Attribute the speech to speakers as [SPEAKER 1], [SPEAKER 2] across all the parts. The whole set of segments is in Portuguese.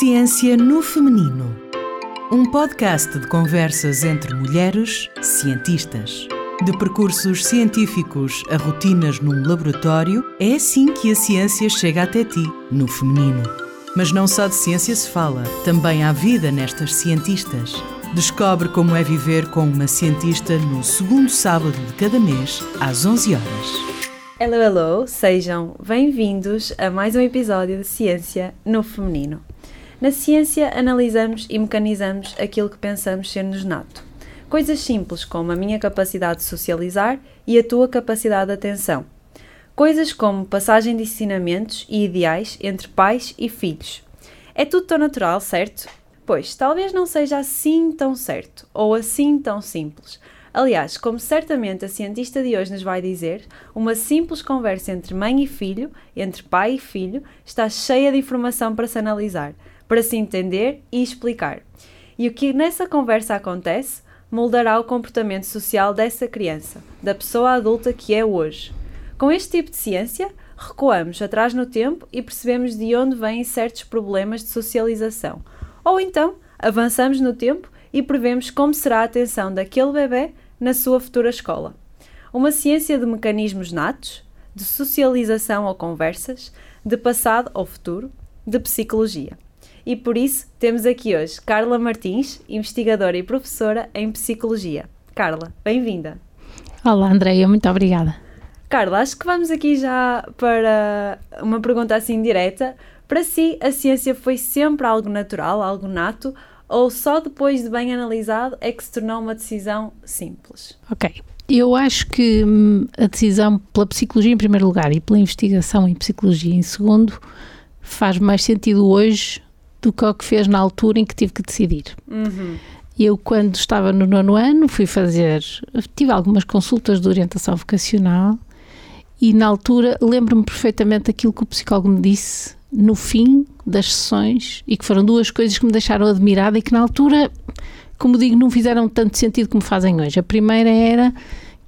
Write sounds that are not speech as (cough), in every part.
[SPEAKER 1] Ciência no Feminino. Um podcast de conversas entre mulheres cientistas. De percursos científicos a rotinas num laboratório, é assim que a ciência chega até ti, no feminino. Mas não só de ciência se fala, também há vida nestas cientistas. Descobre como é viver com uma cientista no segundo sábado de cada mês, às 11 horas.
[SPEAKER 2] Hello, hello! Sejam bem-vindos a mais um episódio de Ciência no Feminino. Na ciência, analisamos e mecanizamos aquilo que pensamos ser-nos nato. Coisas simples como a minha capacidade de socializar e a tua capacidade de atenção. Coisas como passagem de ensinamentos e ideais entre pais e filhos. É tudo tão natural, certo? Pois, talvez não seja assim tão certo ou assim tão simples. Aliás, como certamente a cientista de hoje nos vai dizer, uma simples conversa entre mãe e filho, entre pai e filho, está cheia de informação para se analisar, para se entender e explicar. E o que nessa conversa acontece moldará o comportamento social dessa criança, da pessoa adulta que é hoje. Com este tipo de ciência, recuamos atrás no tempo e percebemos de onde vêm certos problemas de socialização. Ou então, avançamos no tempo e prevemos como será a atenção daquele bebê na sua futura escola. Uma ciência de mecanismos natos, de socialização ou conversas, de passado ou futuro, de psicologia. E por isso temos aqui hoje Carla Martins, investigadora e professora em psicologia. Carla, bem-vinda.
[SPEAKER 3] Olá, Andreia, muito obrigada.
[SPEAKER 2] Carla, acho que vamos aqui já para uma pergunta assim direta. Para si, a ciência foi sempre algo natural, algo nato, ou só depois de bem analisado é que se tornou uma decisão simples?
[SPEAKER 3] Ok. Eu acho que hum, a decisão pela psicologia em primeiro lugar e pela investigação em psicologia em segundo faz mais sentido hoje do que o que fez na altura em que tive que decidir. Uhum. Eu, quando estava no nono ano, fui fazer, tive algumas consultas de orientação vocacional e na altura lembro-me perfeitamente daquilo que o psicólogo me disse no fim das sessões e que foram duas coisas que me deixaram admirada e que na altura, como digo, não fizeram tanto sentido como fazem hoje. A primeira era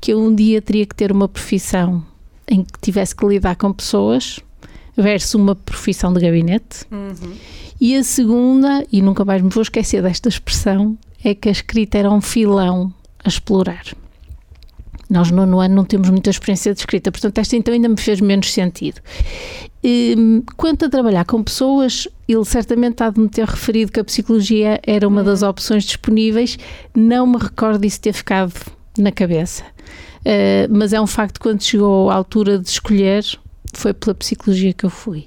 [SPEAKER 3] que eu um dia teria que ter uma profissão em que tivesse que lidar com pessoas versus uma profissão de gabinete. Uhum. E a segunda, e nunca mais me vou esquecer desta expressão, é que a escrita era um filão a explorar. Nós no ano não temos muita experiência de escrita, portanto esta então ainda me fez menos sentido. E, hum, quanto a trabalhar com pessoas, ele certamente há de me ter referido que a psicologia era uma das opções disponíveis, não me recordo disso ter ficado na cabeça. Uh, mas é um facto quando chegou à altura de escolher, foi pela psicologia que eu fui.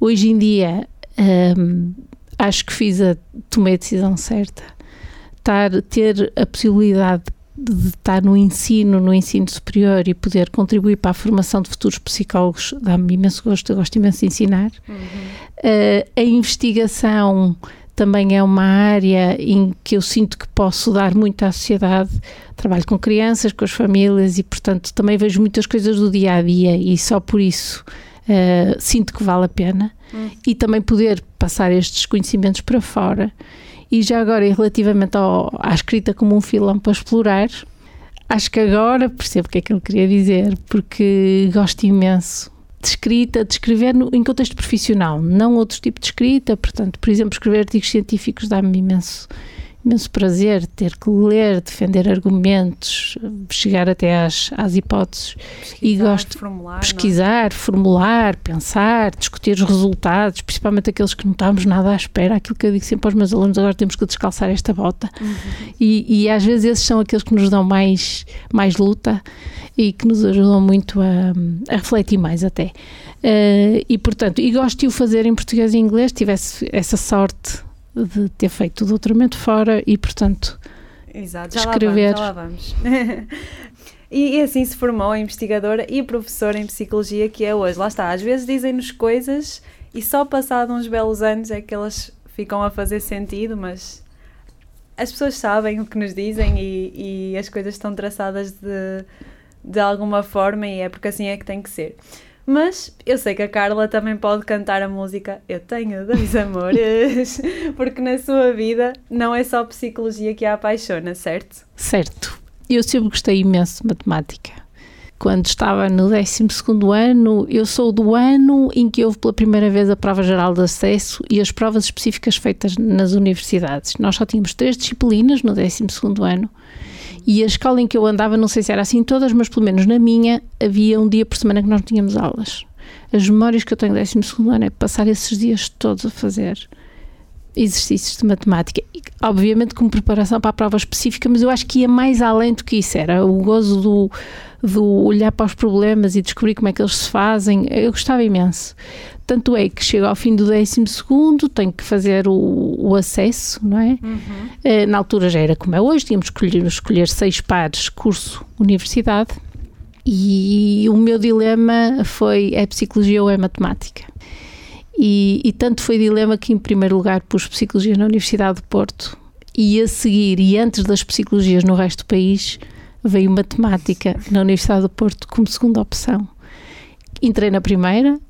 [SPEAKER 3] Hoje em dia, um, acho que fiz a, tomei a decisão certa. Tar, ter a possibilidade de estar no ensino, no ensino superior e poder contribuir para a formação de futuros psicólogos dá-me imenso gosto, eu gosto imenso de ensinar. Uhum. Uh, a investigação também é uma área em que eu sinto que posso dar muito à sociedade. Trabalho com crianças, com as famílias e, portanto, também vejo muitas coisas do dia a dia e só por isso uh, sinto que vale a pena. Uhum. E também poder passar estes conhecimentos para fora e já agora, relativamente ao, à escrita como um filão para explorar, acho que agora percebo o que é que ele queria dizer, porque gosto imenso de escrita, de escrever no, em contexto profissional, não outro tipo de escrita, portanto, por exemplo, escrever artigos científicos dá-me imenso imenso prazer ter que ler, defender argumentos, chegar até às, às hipóteses
[SPEAKER 2] pesquisar, e gosto
[SPEAKER 3] de pesquisar, é? formular, pensar, discutir os resultados, principalmente aqueles que não estávamos nada à espera, aquilo que eu digo sempre aos meus alunos, agora temos que descalçar esta bota uhum. e, e, às vezes esses são aqueles que nos dão mais, mais luta e que nos ajudam muito a, a refletir mais até. Uh, e portanto, e gosto de o fazer em português e inglês, tivesse essa sorte de ter feito o doutoramento fora e, portanto,
[SPEAKER 2] Exato, já escrever. Lá vamos, já lá vamos. (laughs) e, e, assim se formou a investigadora e professora em psicologia que é hoje. Lá está, às vezes dizem-nos coisas e só passado uns belos anos é que elas ficam a fazer sentido, mas as pessoas sabem o que nos dizem e, e as coisas estão traçadas de, de alguma forma e é porque assim é que tem que ser. Mas eu sei que a Carla também pode cantar a música Eu Tenho Dois Amores, (laughs) porque na sua vida não é só psicologia que a apaixona, certo?
[SPEAKER 3] Certo. Eu sempre gostei imenso de matemática. quando estava no 12 ano, eu sou do ano em que houve pela primeira vez a prova geral de acesso e as provas específicas feitas nas universidades. Nós só tínhamos três disciplinas no 12 ano e a escola em que eu andava, não sei se era assim todas, mas pelo menos na minha, havia um dia por semana que nós tínhamos aulas. As memórias que eu tenho do 12 ano é passar esses dias todos a fazer exercícios de matemática, obviamente com preparação para a prova específica, mas eu acho que ia mais além do que isso, era o gozo do, do olhar para os problemas e descobrir como é que eles se fazem, eu gostava imenso. Tanto é que chego ao fim do décimo segundo, tenho que fazer o, o acesso, não é? Uhum. Eh, na altura já era como é hoje, tínhamos que escolher, escolher seis pares, curso, universidade, e o meu dilema foi, é psicologia ou é matemática? E, e, tanto foi dilema que, em primeiro lugar, pus psicologia na Universidade de Porto e a seguir, e antes das psicologias no resto do país, veio matemática na Universidade do Porto como segunda opção. Entrei na primeira,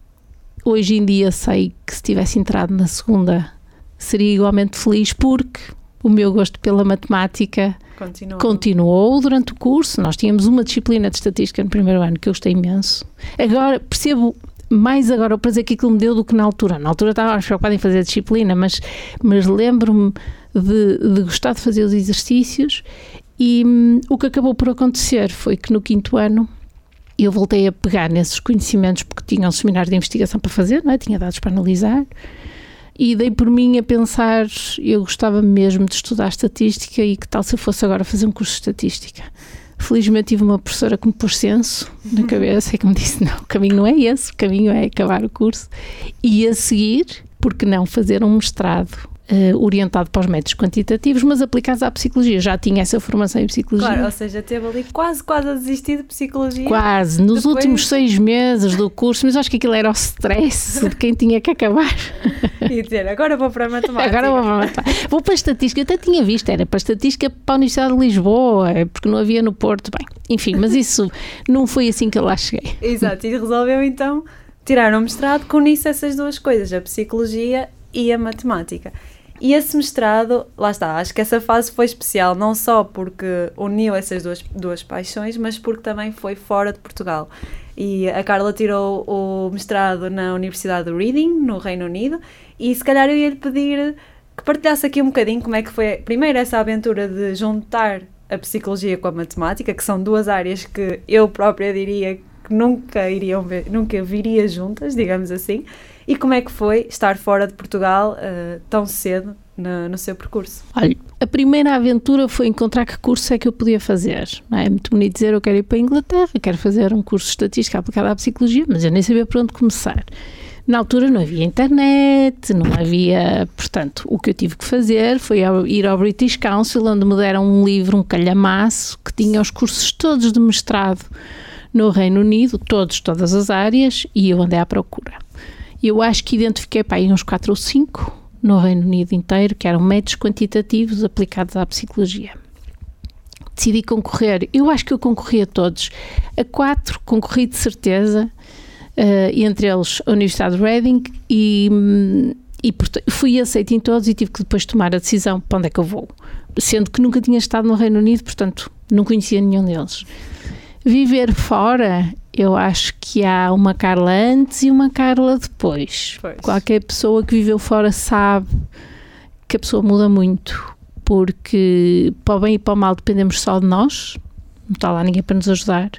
[SPEAKER 3] hoje em dia sei que se tivesse entrado na segunda seria igualmente feliz porque o meu gosto pela matemática continuou. continuou durante o curso. Nós tínhamos uma disciplina de estatística no primeiro ano que eu gostei imenso. Agora percebo mais agora o prazer que aquilo me deu do que na altura. Na altura estava preocupada em fazer a disciplina, mas, mas lembro-me de, de, gostar de fazer os exercícios e hum, o que acabou por acontecer foi que no quinto ano eu voltei a pegar nesses conhecimentos porque tinha um seminário de investigação para fazer, não é? tinha dados para analisar e dei por mim a pensar, eu gostava mesmo de estudar estatística e que tal se eu fosse agora fazer um curso de estatística. Felizmente tive uma professora que me pôs senso na (laughs) cabeça e que me disse: não, o caminho não é esse, o caminho é acabar o curso e a seguir, porque não fazer um mestrado Uh, orientado para os métodos quantitativos, mas aplicados à psicologia. Já tinha essa formação em psicologia.
[SPEAKER 2] Claro, ou seja, teve ali quase, quase a desistir de psicologia.
[SPEAKER 3] Quase, nos Depois... últimos seis meses do curso, mas acho que aquilo era o stress (laughs) de quem tinha que acabar.
[SPEAKER 2] E dizer, agora vou para a matemática.
[SPEAKER 3] Agora vou para a matemática. Vou para a estatística, eu até tinha visto, era para a estatística para a Universidade de Lisboa, porque não havia no Porto. Bem, enfim, mas isso não foi assim que eu lá cheguei.
[SPEAKER 2] Exato, e resolveu então tirar um mestrado com isso essas duas coisas, a psicologia e a matemática. E esse mestrado, lá está, acho que essa fase foi especial, não só porque uniu essas duas, duas paixões, mas porque também foi fora de Portugal. E a Carla tirou o mestrado na Universidade de Reading, no Reino Unido, e se calhar eu ia lhe pedir que partilhasse aqui um bocadinho como é que foi, primeiro, essa aventura de juntar a psicologia com a matemática, que são duas áreas que eu própria diria que nunca iriam ver, nunca viria juntas, digamos assim, e como é que foi estar fora de Portugal uh, tão cedo no, no, seu percurso?
[SPEAKER 3] Olha, a primeira aventura foi encontrar que curso é que eu podia fazer. É? é muito bonito dizer eu quero ir para a Inglaterra, quero fazer um curso de estatística aplicada à psicologia, mas eu nem sabia por onde começar. Na altura não havia internet, não havia. Portanto, o que eu tive que fazer foi ir ao British Council, onde me deram um livro, um calhamaço, que tinha os cursos todos de mestrado no Reino Unido, todos, todas as áreas, e eu andei à procura. Eu acho que identifiquei para uns 4 ou 5 no Reino Unido inteiro, que eram métodos quantitativos aplicados à psicologia. Decidi concorrer, eu acho que eu concorri a todos. A quatro concorri de certeza, uh, entre eles a Universidade de Reading, e, e fui aceito em todos e tive que depois tomar a decisão para onde é que eu vou. Sendo que nunca tinha estado no Reino Unido, portanto não conhecia nenhum deles. Viver fora, eu acho que há uma Carla antes e uma Carla depois. Pois. Qualquer pessoa que viveu fora sabe que a pessoa muda muito, porque para o bem e para o mal dependemos só de nós, não está lá ninguém para nos ajudar.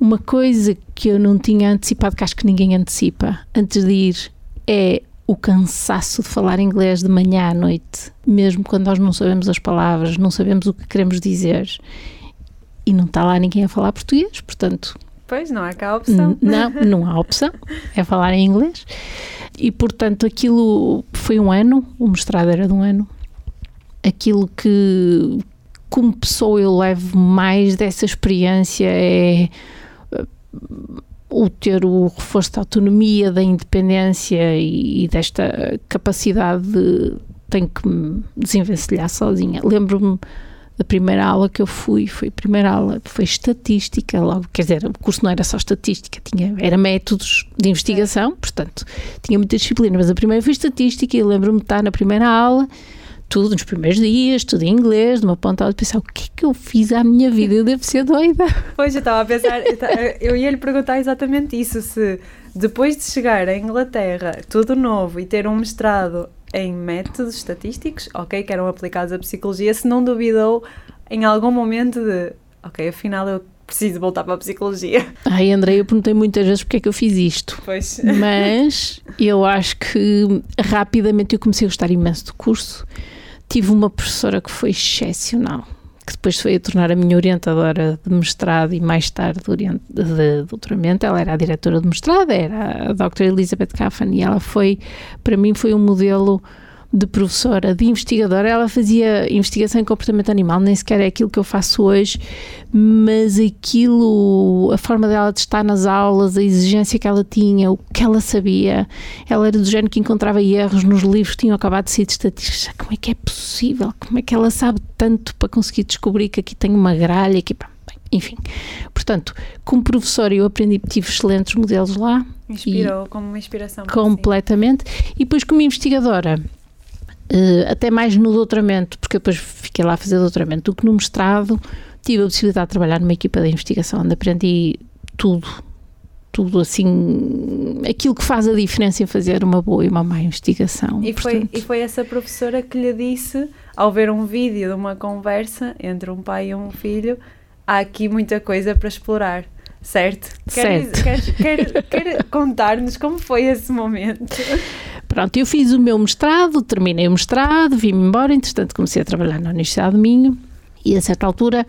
[SPEAKER 3] Uma coisa que eu não tinha antecipado, que acho que ninguém antecipa antes de ir, é o cansaço de falar inglês de manhã à noite, mesmo quando nós não sabemos as palavras, não sabemos o que queremos dizer e não está lá ninguém a falar português, portanto.
[SPEAKER 2] Pois, não há cá opção.
[SPEAKER 3] Não, não há opção, é falar em inglês. E, portanto, aquilo foi um ano, o mestrado era de um ano. Aquilo que, como pessoa, eu levo mais dessa experiência é uh, o ter o reforço da autonomia, da independência e, e desta capacidade de tenho que me desenvencilhar sozinha. Lembro-me a primeira aula que eu fui foi a primeira aula foi estatística logo quer dizer o curso não era só estatística tinha era métodos de investigação portanto tinha muita disciplina mas a primeira foi estatística e lembro-me de estar na primeira aula tudo nos primeiros dias, tudo em inglês, de uma ponta a outra, pensar o que é que eu fiz à minha vida? Eu devo ser doida. (laughs)
[SPEAKER 2] Pois, eu estava a pensar, eu ia lhe perguntar exatamente isso, se depois de chegar à Inglaterra, tudo novo, e ter um mestrado em métodos estatísticos, ok, que eram aplicados à psicologia, se não duvidou em algum momento de, ok, afinal eu preciso voltar para a psicologia.
[SPEAKER 3] Ai, André, eu perguntei muitas vezes porque é que eu fiz isto.
[SPEAKER 2] Pois.
[SPEAKER 3] Mas eu acho que rapidamente eu comecei a gostar imenso do curso. Tive uma professora que foi excepcional, que depois foi a tornar a minha orientadora de mestrado e mais tarde de, de doutoramento. Ela era a diretora de mestrado, era a Dr. Elizabeth Caffan e ela foi, para mim, foi um modelo de professora, de investigadora, ela fazia investigação em comportamento animal, nem sequer é aquilo que eu faço hoje, mas aquilo, a forma dela de estar nas aulas, a exigência que ela tinha, o que ela sabia, ela era do género que encontrava erros nos livros que tinham acabado de ser de estatísticas. Como é que é possível? Como é que ela sabe tanto para conseguir descobrir que aqui tem uma gralha, que enfim. Portanto, como professora eu aprendi, tive excelentes modelos lá.
[SPEAKER 2] Inspirou como uma inspiração.
[SPEAKER 3] Completamente. E depois como investigadora, Uh, até mais no doutoramento, porque depois fiquei lá a fazer doutoramento, do que no mestrado, tive a possibilidade de trabalhar numa equipa de investigação, onde aprendi tudo, tudo assim, aquilo que faz a diferença em fazer uma boa e uma má investigação.
[SPEAKER 2] E, Portanto, foi, e foi essa professora que lhe disse, ao ver um vídeo de uma conversa entre um pai e um filho, há aqui muita coisa para explorar. Certo?
[SPEAKER 3] Certo.
[SPEAKER 2] Quer, quer, quer, quer (laughs) contar-nos como foi esse momento?
[SPEAKER 3] Pronto, eu fiz o meu mestrado, terminei o mestrado, vim-me embora, entretanto comecei a trabalhar na Universidade de Minho e a certa altura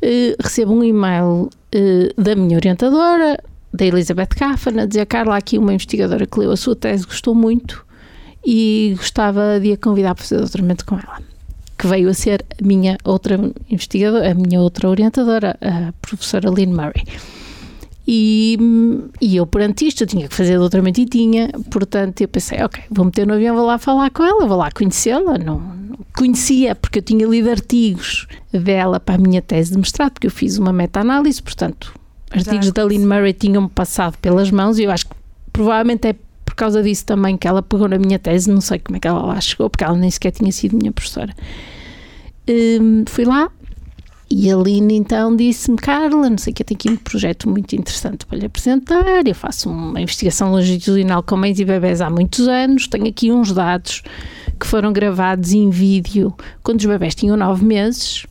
[SPEAKER 3] eh, recebo um e-mail eh, da minha orientadora, da Elizabeth Caffan, a dizer, Carla, aqui uma investigadora que leu a sua tese, gostou muito e gostava de a convidar para fazer doutoramento com ela. Que veio a ser a minha outra investigadora, a minha outra orientadora, a professora Lynn Murray. E, e eu, perante isto, eu tinha que fazer doutoramento e tinha, portanto, eu pensei, ok, vou meter no avião, vou lá falar com ela, vou lá conhecê-la. Não, não, conhecia, porque eu tinha lido artigos dela para a minha tese de mestrado, porque eu fiz uma meta-análise, portanto, artigos da Lynn Murray tinham-me passado pelas mãos e eu acho que provavelmente é por causa disso também que ela pegou na minha tese, não sei como é que ela lá chegou, porque ela nem sequer tinha sido minha professora. Um, fui lá, e a Lina então disse-me, Carla, não sei que, eu tenho aqui um projeto muito interessante para lhe apresentar, eu faço uma investigação longitudinal com mães e bebés há muitos anos, tenho aqui uns dados que foram gravados em vídeo quando os bebés tinham nove meses.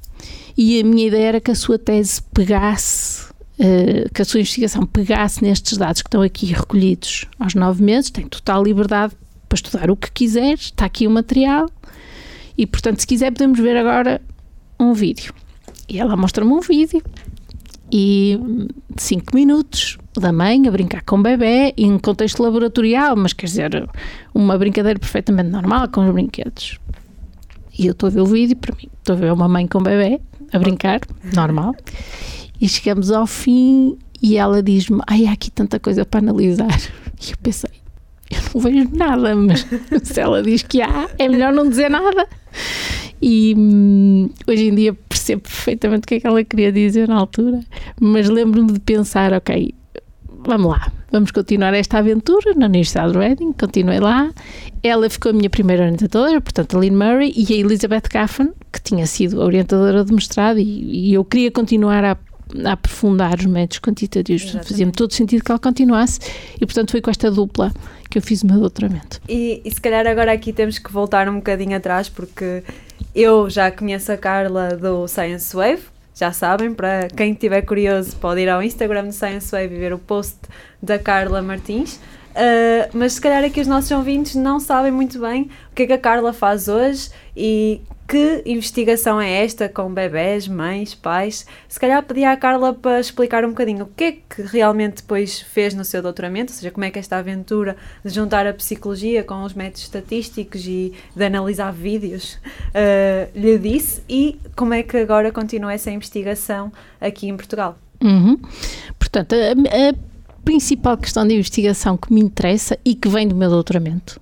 [SPEAKER 3] E a minha ideia era que a sua tese pegasse, uh, que a sua investigação pegasse nestes dados que estão aqui recolhidos aos nove meses, tem total liberdade para estudar o que quiser, está aqui o material. E portanto se quiser podemos ver agora um vídeo. E ela mostra-me um vídeo e cinco minutos da mãe a brincar com o bebê em contexto laboratorial, mas quer dizer, uma brincadeira perfeitamente normal com os brinquedos. E eu estou a ver o vídeo, para mim, estou a ver uma mãe com o bebê a brincar, normal. E chegamos ao fim e ela diz-me: Ai, há aqui tanta coisa para analisar. (laughs) E eu pensei: Eu não vejo nada, mas se ela diz que há, é melhor não dizer nada. E hum, hoje em dia percebo perfeitamente o que é que ela queria dizer na altura, mas lembro-me de pensar, ok, vamos lá, vamos continuar esta aventura na Universidade de Reading, continuei lá. Ela ficou a minha primeira orientadora, portanto, a Lynn Murray e a Elizabeth Caffan, que tinha sido a orientadora de mestrado, e, e eu queria continuar a, a, aprofundar os métodos quantitativos. Fazia-me todo sentido que ela continuasse, e portanto foi com esta dupla que eu fiz o meu doutoramento.
[SPEAKER 2] E, e se calhar agora aqui temos que voltar um bocadinho atrás, porque eu já conheço a Carla do Science Wave, já sabem, para quem estiver curioso pode ir ao Instagram do Science Wave e ver o post da Carla Martins. Uh, mas se calhar aqui os nossos ouvintes não sabem muito bem o que é que a Carla faz hoje e que investigação é esta com bebés, mães, pais? Se calhar pedi à Carla para explicar um bocadinho o que é que realmente depois fez no seu doutoramento, ou seja, como é que esta aventura de juntar a psicologia com os métodos estatísticos e de analisar vídeos uh, lhe disse e como é que agora continua essa investigação aqui em Portugal.
[SPEAKER 3] Uhum. Portanto, a, a principal questão de investigação que me interessa e que vem do meu doutoramento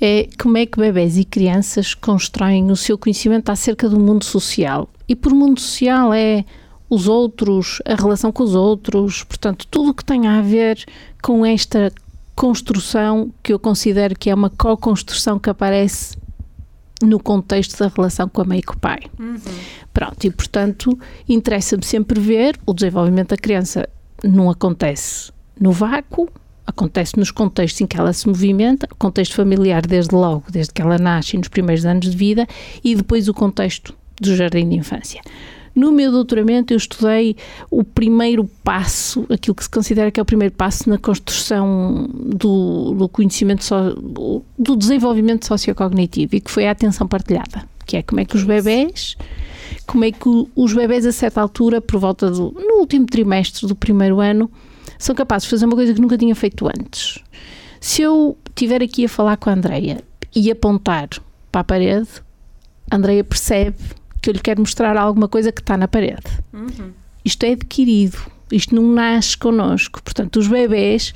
[SPEAKER 3] é como é que bebés e crianças constroem o seu conhecimento acerca do mundo social. E por mundo social é os outros, a relação com os outros, portanto, tudo o que tem a ver com esta construção que eu considero que é uma co-construção que aparece no contexto da relação com a mãe e com o pai.
[SPEAKER 2] Uhum.
[SPEAKER 3] Pronto, e portanto interessa-me sempre ver o desenvolvimento da criança não acontece no vácuo, acontece nos contextos em que ela se movimenta, contexto familiar desde logo, desde que ela nasce nos primeiros anos de vida, e depois o contexto do jardim de infância. No meu doutoramento eu estudei o primeiro passo, aquilo que se considera que é o primeiro passo na construção do, do conhecimento, so, do desenvolvimento sociocognitivo e que foi a atenção partilhada, que é como é que os bebés como é que os bebés a certa altura, por volta do no último trimestre do primeiro ano, são capazes de fazer uma coisa que nunca tinha feito antes. Se eu estiver aqui a falar com a Andreia e apontar para a parede, a Andreia percebe que eu lhe quero mostrar alguma coisa que está na parede.
[SPEAKER 2] Uhum.
[SPEAKER 3] Isto é adquirido, isto não nasce connosco. Portanto, os bebés,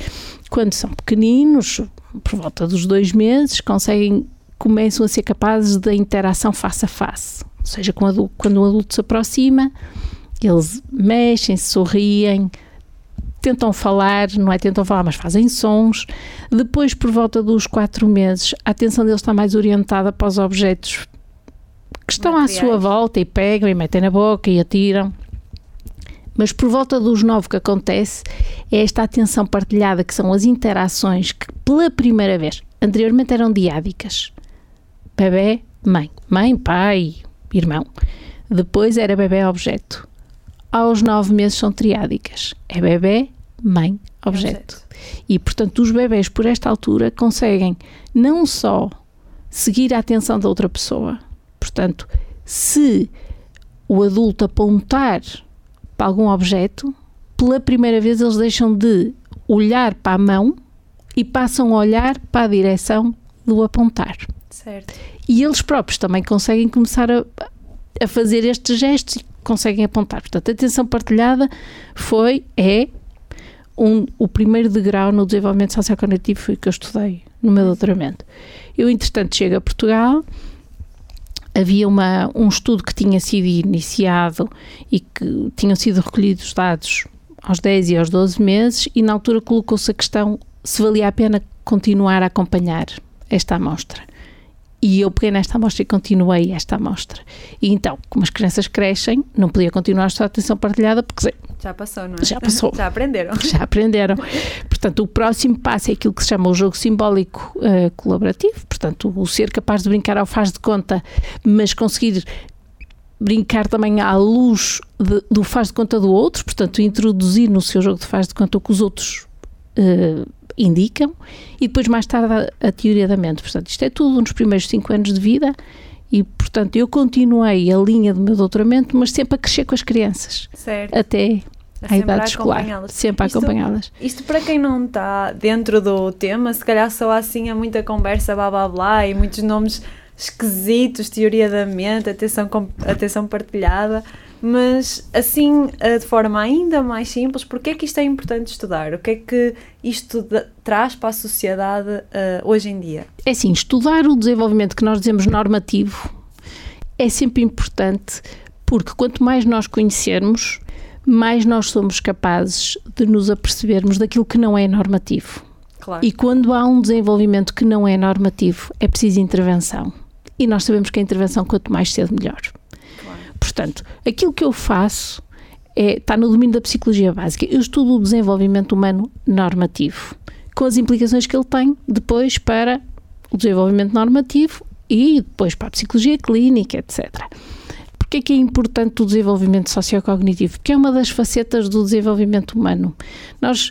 [SPEAKER 3] quando são pequeninos, por volta dos dois meses, conseguem, começam a ser capazes da interação face a face. Ou seja, quando, quando um adulto se aproxima, eles mexem, sorriem, tentam falar, não é tentam falar, mas fazem sons. Depois, por volta dos quatro meses, a atenção deles está mais orientada para os objetos que estão
[SPEAKER 2] Materiais.
[SPEAKER 3] à sua volta e pegam e metem na boca e atiram. Mas por volta dos nove que acontece é esta atenção partilhada, que são as interações que pela primeira vez, anteriormente eram diádicas. Bebê, mãe. Mãe, pai, irmão. Depois era bebê, objeto. Aos nove meses são triádicas. É bebê, mãe, objeto. E, portanto, os bebés, por esta altura, conseguem não só seguir a atenção da outra pessoa, portanto, se o adulto apontar para algum objeto, pela primeira vez eles deixam de olhar para a mão e passam a olhar para a direção do apontar.
[SPEAKER 2] Certo.
[SPEAKER 3] E eles próprios também conseguem começar a, a fazer estes gestos e conseguem apontar. Portanto, a atenção partilhada foi, é, um, o primeiro degrau no desenvolvimento sociocognitivo foi o que eu estudei no meu doutoramento. Eu, entretanto, chego a Portugal, havia uma, um estudo que tinha sido iniciado e que tinham sido recolhidos dados aos 10 e aos 12 meses e na altura colocou-se a questão se valia a pena continuar a acompanhar esta amostra. E eu peguei nesta amostra e continuei esta amostra. E então, como as crianças crescem, não podia continuar a sua atenção partilhada porque
[SPEAKER 2] Já passou, não é?
[SPEAKER 3] Já passou. (laughs)
[SPEAKER 2] Já aprenderam.
[SPEAKER 3] já aprenderam. Portanto, o próximo passo é aquilo que se chama o jogo simbólico eh, colaborativo. Portanto, o ser capaz de brincar ao faz de conta, mas conseguir brincar também à luz de- do faz de conta do outro. Portanto, introduzir no seu jogo de faz de conta o que os outros eh, indicam. E depois, mais tarde, a, a teoria da mente. Portanto, isto é tudo nos primeiros cinco anos de vida. E, portanto, eu continuei a linha do meu doutoramento, mas sempre a crescer com as crianças,
[SPEAKER 2] Certo.
[SPEAKER 3] até
[SPEAKER 2] A
[SPEAKER 3] à idade escolar. Sempre a acompanhá-las.
[SPEAKER 2] Isto para quem não está dentro do tema, se calhar só assim há muita conversa blá blá blá e muitos nomes esquisitos, teoria da mente, atenção, atenção partilhada, mas assim eh, de forma ainda mais simples, porque é que isto é importante estudar? O que é que isto traz para a sociedade eh, hoje em dia?
[SPEAKER 3] É assim, estudar o desenvolvimento que nós dizemos normativo é sempre importante porque quanto mais nós conhecermos, mais nós somos capazes de nos apercebermos daquilo que não é normativo.
[SPEAKER 2] Claro.
[SPEAKER 3] E quando há um desenvolvimento que não é normativo, é preciso intervenção. E nós sabemos que a intervenção, quanto mais cedo, melhor. Portanto, aquilo que eu faço é, está no domínio da psicologia básica. Eu estudo o desenvolvimento humano normativo, com as implicações que ele tem depois para o desenvolvimento normativo e depois para a psicologia clínica, etc. Porquê é que é importante o desenvolvimento sociocognitivo? Porque é uma das facetas do desenvolvimento humano. Nós,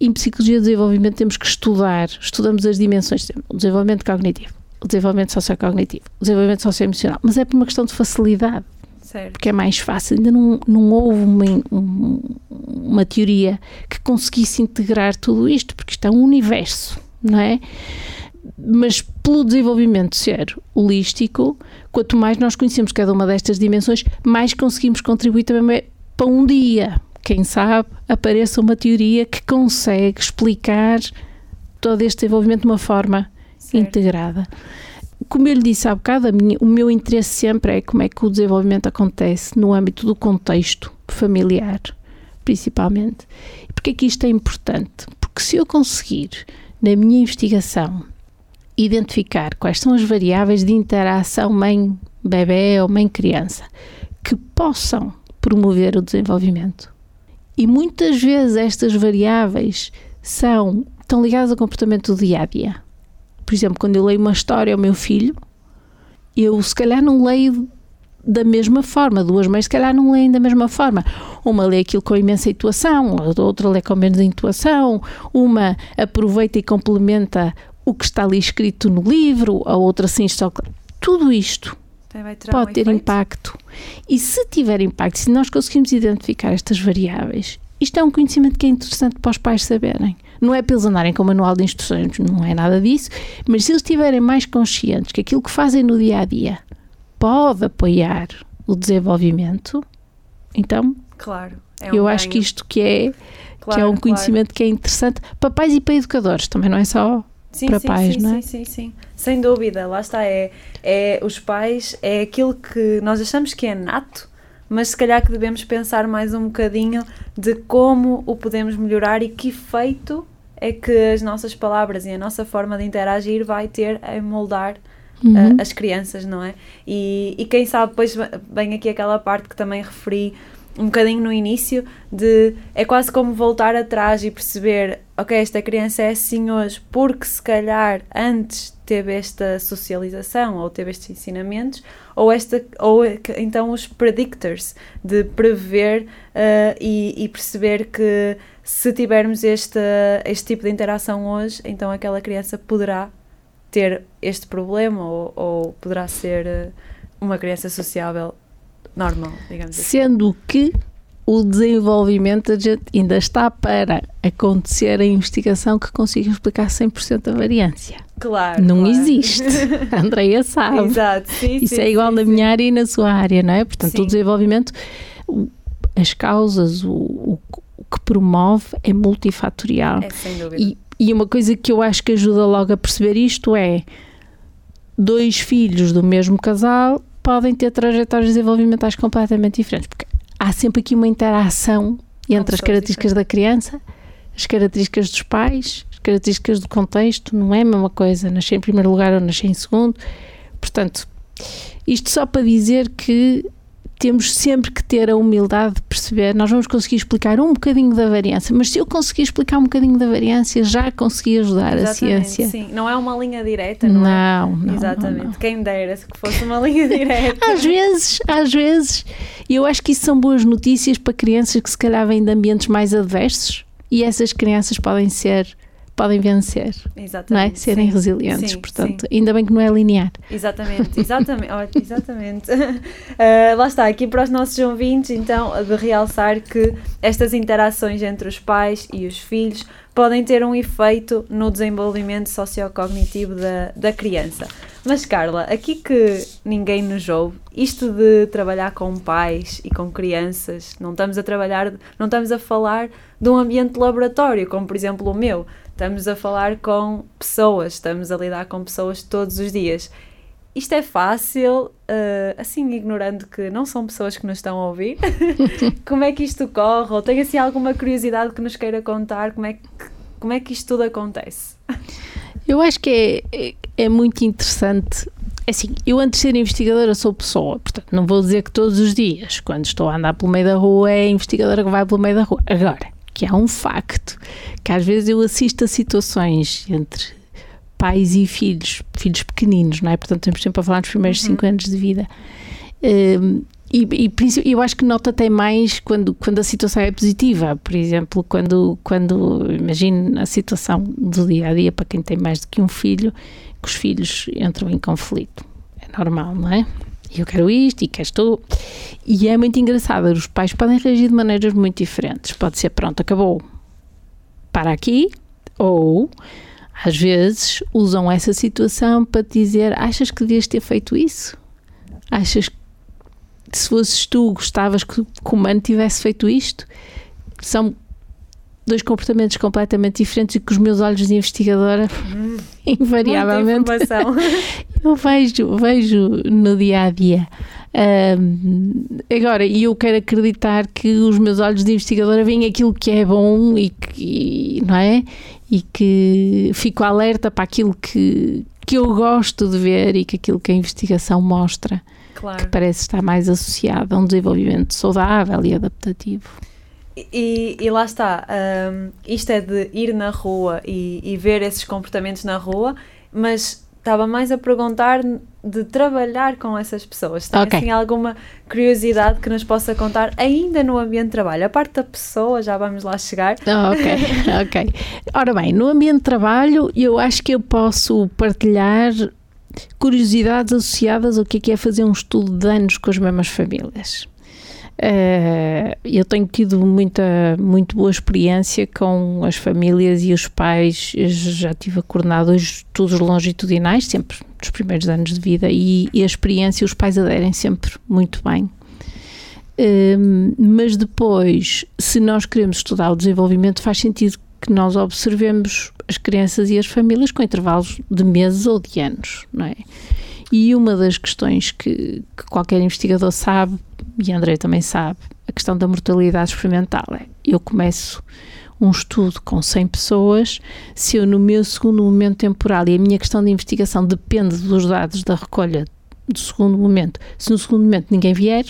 [SPEAKER 3] em psicologia de desenvolvimento, temos que estudar, estudamos as dimensões, o desenvolvimento cognitivo, o desenvolvimento sociocognitivo, o desenvolvimento socioemocional, mas é por uma questão de facilidade
[SPEAKER 2] Certo.
[SPEAKER 3] porque é mais fácil. Ainda não, não houve uma, um- uma teoria que conseguisse integrar tudo isto, porque isto é um universo, não é? Mas pelo desenvolvimento ser holístico, quanto mais nós conhecemos cada uma destas dimensões, mais conseguimos contribuir também para um dia, quem sabe, apareça uma teoria que consegue explicar todo este desenvolvimento de uma forma
[SPEAKER 2] certo.
[SPEAKER 3] integrada. Como eu lhe disse há bocado, minha- o meu interesse sempre é como é que o desenvolvimento acontece no âmbito do contexto familiar, principalmente. E porquê é que isto é importante? Porque se eu conseguir, na minha investigação, identificar quais são as variáveis de interação mãe-bebê ou mãe-criança que possam promover o desenvolvimento. E muitas vezes estas variáveis são estão ligadas ao comportamento do dia a dia. Por exemplo, quando eu leio uma história ao meu filho, eu se calhar não leio da mesma forma, duas mães se calhar não leem da mesma forma. Uma lê aquilo com imensa intuação, a outra lê com menos intuação, uma aproveita e complementa o que está ali escrito no livro, a outra sim só. Tudo isto pode
[SPEAKER 2] um
[SPEAKER 3] ter
[SPEAKER 2] efeito.
[SPEAKER 3] impacto. E se tiver impacto, se nós conseguimos identificar estas variáveis, isto é um conhecimento que é interessante para os pais saberem. Não é para eles andarem com o manual de instruções, não é nada disso, mas se eles estiverem mais conscientes que aquilo que fazem no dia a dia pode apoiar o desenvolvimento, então
[SPEAKER 2] Claro. é um
[SPEAKER 3] eu acho que
[SPEAKER 2] ganho.
[SPEAKER 3] isto que é, que
[SPEAKER 2] Claro,
[SPEAKER 3] é um
[SPEAKER 2] claro.
[SPEAKER 3] conhecimento que é interessante para pais e para educadores, também não é só
[SPEAKER 2] sim,
[SPEAKER 3] para
[SPEAKER 2] sim,
[SPEAKER 3] pais,
[SPEAKER 2] sim,
[SPEAKER 3] não é?
[SPEAKER 2] Sim, sim, sim. Sem dúvida, lá está. É, é os pais, é aquilo que nós achamos que é nato, mas se calhar que devemos pensar mais um bocadinho de como o podemos melhorar e que efeito é que as nossas palavras e a nossa forma de interagir vai ter em moldar
[SPEAKER 3] Uhum.
[SPEAKER 2] a- as crianças, não é? E, e quem sabe, depois vem aqui aquela parte que também referi um bocadinho no início, de é quase como voltar atrás e perceber, ok, esta criança é assim hoje, porque se calhar antes teve esta socialização ou teve estes ensinamentos, ou, esta, ou é então os predictors, de prever ah, e, e perceber que se tivermos este, este tipo de interação hoje, então aquela criança poderá ter este problema ou, ou poderá ser eh, uma criança sociável normal, digamos assim.
[SPEAKER 3] Sendo que o desenvolvimento ainda está para acontecer a investigação que consiga explicar 100% a variância.
[SPEAKER 2] Claro.
[SPEAKER 3] não
[SPEAKER 2] claro.
[SPEAKER 3] existe. (laughs) A Andreia sabe.
[SPEAKER 2] Exato, sim,
[SPEAKER 3] Isso
[SPEAKER 2] sim,
[SPEAKER 3] é igual
[SPEAKER 2] sim,
[SPEAKER 3] na minha área e na sua área, não é? Portanto,
[SPEAKER 2] Sim.
[SPEAKER 3] o desenvolvimento, as causas, o, o- o que promove é multifatorial.
[SPEAKER 2] É sem dúvida.
[SPEAKER 3] E, e uma coisa que eu acho que ajuda logo a perceber isto é dois filhos do mesmo casal podem ter trajetórias desenvolvimentais completamente diferentes, porque há sempre aqui uma interação entre as características da criança, as características dos pais, as características do contexto, não é a mesma coisa nascer em primeiro lugar ou nascer em segundo. Portanto, isto só para dizer que temos sempre que ter a humildade de perceber, nós vamos conseguir explicar um bocadinho da variância, mas se eu conseguir explicar um bocadinho da variância, já consegui ajudar a
[SPEAKER 2] Exatamente,
[SPEAKER 3] ciência.
[SPEAKER 2] Sim, não é uma linha direta, não, é?
[SPEAKER 3] Não, não,
[SPEAKER 2] Exatamente.
[SPEAKER 3] não, não.
[SPEAKER 2] Quem dera se que fosse uma linha (laughs) direta.
[SPEAKER 3] Às vezes, às vezes, e eu acho que isso são boas notícias para crianças que se calhar vêm de ambientes mais adversos e essas crianças podem ser, podem vencer,
[SPEAKER 2] Exatamente.
[SPEAKER 3] não é? Serem
[SPEAKER 2] sim.
[SPEAKER 3] resilientes,
[SPEAKER 2] Sim,
[SPEAKER 3] portanto,
[SPEAKER 2] sim.
[SPEAKER 3] ainda bem que não é linear.
[SPEAKER 2] Exatamente, exatamente, (laughs) olha, exatamente. Ah, (laughs) lá está, aqui para os nossos ouvintes, então, de realçar que estas interações entre os pais e os filhos podem ter um efeito no desenvolvimento sociocognitivo da, da criança. Mas, Carla, aqui que ninguém nos ouve, isto de trabalhar com pais e com crianças, não estamos a trabalhar, não estamos a falar de um ambiente laboratório, como por exemplo o meu. Estamos a falar com pessoas, estamos a lidar com pessoas todos os dias. Isto é fácil, eh, assim ignorando que não são pessoas que nos estão a ouvir. (laughs) como é que isto corre? Ou tem assim alguma curiosidade que nos queira contar? Como é que, como é que isto tudo acontece?
[SPEAKER 3] Eu acho que é, é, é muito interessante. Assim, eu antes de ser investigadora sou pessoa, portanto, não vou dizer que todos os dias, quando estou a andar pelo meio da rua, é a investigadora que vai pelo meio da rua. Agora, que há um facto, que às vezes eu assisto a situações entre pais e filhos, filhos pequeninos, não é? Portanto, estamos sempre a falar dos primeiros cinco anos de vida. Hum, e, e eu acho que nota até mais quando, quando a situação é positiva. Por exemplo, quando, quando imagino a situação do dia a dia para quem tem mais do que um filho, que os filhos entram em conflito. É normal, não é? Eu quero isto e queres tu. E é muito engraçado. Os pais podem reagir de maneiras muito diferentes. Pode ser, pronto, acabou. Para aqui. Ou, às vezes, usam essa situação para te dizer: achas que devias ter feito isso? Achas que se fosses tu, gostavas que o comando tivesse feito isto? São dois comportamentos completamente diferentes e que os meus olhos de investigadora, (laughs) invariavelmente,
[SPEAKER 2] Muita informação. (laughs)
[SPEAKER 3] eu vejo, vejo no dia a dia. Ahm, agora, e eu quero acreditar que os meus olhos de investigadora veem aquilo que é bom e que, não é? E que fico alerta para aquilo que, que eu gosto de ver e que aquilo que a investigação mostra
[SPEAKER 2] Claro.
[SPEAKER 3] que parece estar mais associado a um desenvolvimento saudável e adaptativo.
[SPEAKER 2] E, e lá está, hum, isto é de ir na rua e, e ver esses comportamentos na rua, mas estava mais a perguntar de trabalhar com essas pessoas. Tem
[SPEAKER 3] Ok.
[SPEAKER 2] assim alguma curiosidade que nos possa contar ainda no ambiente de trabalho? A parte da pessoa, já vamos lá chegar.
[SPEAKER 3] Ah, Ok, (laughs) ok. Ora bem, no ambiente de trabalho, eu acho que eu posso partilhar curiosidades associadas ao que é, que é fazer um estudo de anos com as mesmas famílias. Eh, eu tenho tido muita, muito boa experiência com as famílias e os pais. Eu já tive a coordenar dois estudos longitudinais, sempre nos primeiros anos de vida, e, e a experiência, os pais aderem sempre muito bem. Hum, mas depois, se nós queremos estudar o desenvolvimento, faz sentido que nós observemos as crianças e as famílias com intervalos de meses ou de anos, não é? E uma das questões que, que qualquer investigador sabe, e André também sabe, a questão da mortalidade experimental é, eu começo um estudo com 100 pessoas, se eu no meu segundo momento temporal, e a minha questão de investigação depende dos dados da recolha do segundo momento, se no segundo momento ninguém vier,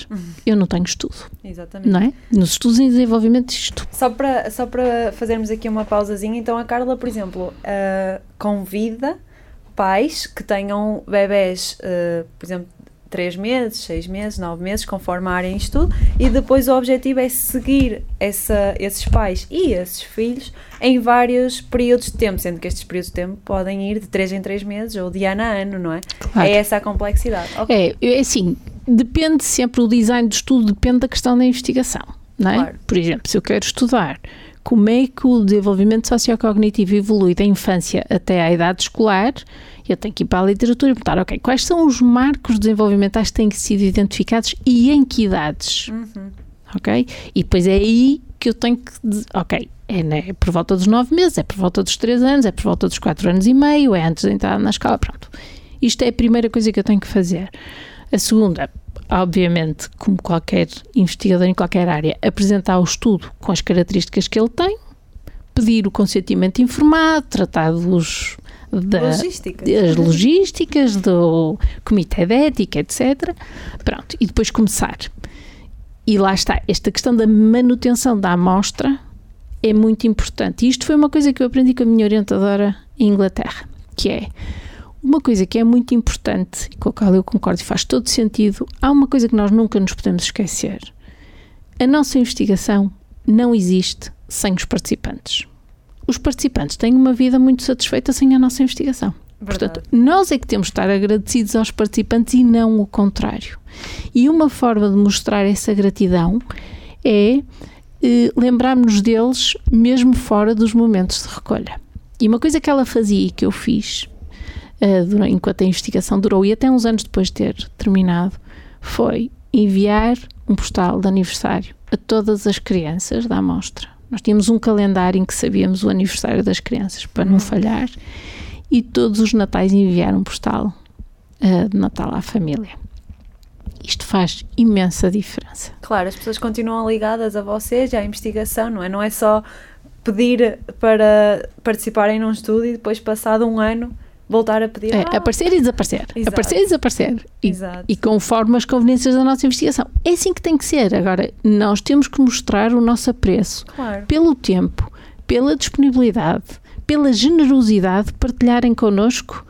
[SPEAKER 3] eu não tenho estudo,
[SPEAKER 2] Exatamente.
[SPEAKER 3] não é? Nos estudos em desenvolvimento isto
[SPEAKER 2] Só para, só para fazermos aqui uma pausazinha, então a Carla, por exemplo, ah, convida pais que tenham bebés, ah, por exemplo, 3 meses, 6 meses, 9 meses, conforme a área em estudo, e depois o objetivo é seguir essa, esses pais e esses filhos em vários períodos de tempo, sendo que estes períodos de tempo podem ir de 3 em 3 meses ou de ano a ano, não é?
[SPEAKER 3] Claro.
[SPEAKER 2] É essa a complexidade. Ok.
[SPEAKER 3] É, é assim, depende sempre, o design do estudo depende da questão da investigação, não é?
[SPEAKER 2] Claro.
[SPEAKER 3] Por exemplo, se eu quero estudar como é que o desenvolvimento sociocognitivo evolui da infância até à idade escolar, eu tenho que ir para a literatura e perguntar, ok, quais são os marcos desenvolvimentais que têm sido identificados e em que idades?
[SPEAKER 2] Uhum.
[SPEAKER 3] ok? E depois é aí que eu tenho que, dizer, ok, é, né, é por volta dos nove meses, é por volta dos três anos, é por volta dos quatro anos e meio, é antes de entrar na escola, pronto. Isto é a primeira coisa que eu tenho que fazer. A segunda, obviamente, como qualquer investigador em qualquer área, apresentar o estudo com as características que ele tem, pedir o consentimento informado, tratar dos da,
[SPEAKER 2] Logística.
[SPEAKER 3] as logísticas do comitê de ética, etc. Pronto, e depois começar. E lá está, esta questão da manutenção da amostra é muito importante. E isto foi uma coisa que eu aprendi com a minha orientadora em Inglaterra, que é uma coisa que é muito importante e com a qual eu concordo e faz todo sentido. Há uma coisa que nós nunca nos podemos esquecer. A nossa investigação não existe sem os participantes. Os participantes têm uma vida muito satisfeita sem a nossa investigação.
[SPEAKER 2] Verdade.
[SPEAKER 3] Portanto, nós é que temos de estar agradecidos aos participantes e não o contrário. E uma forma de mostrar essa gratidão é eh, lembrarmos deles mesmo fora dos momentos de recolha. E uma coisa que ela fazia e que eu fiz eh, enquanto a investigação durou e até uns anos depois de ter terminado foi enviar um postal de aniversário a todas as crianças da amostra. Nós tínhamos um calendário em que sabíamos o aniversário das crianças para não falhar e todos os natais enviar um postal eh, de Natal à família. Isto faz imensa diferença.
[SPEAKER 2] Claro, as pessoas continuam ligadas a vocês e à investigação, não é? Não é só pedir para participarem num estudo e depois, passado um ano, voltar a pedir.
[SPEAKER 3] É,
[SPEAKER 2] "Ah,
[SPEAKER 3] aparecer e desaparecer.
[SPEAKER 2] Exato.
[SPEAKER 3] Aparecer e desaparecer. E, e conforme as conveniências da nossa investigação. É assim que tem que ser. Agora, nós temos que mostrar o nosso apreço
[SPEAKER 2] Claro.
[SPEAKER 3] pelo tempo, pela disponibilidade, pela generosidade de partilharem connosco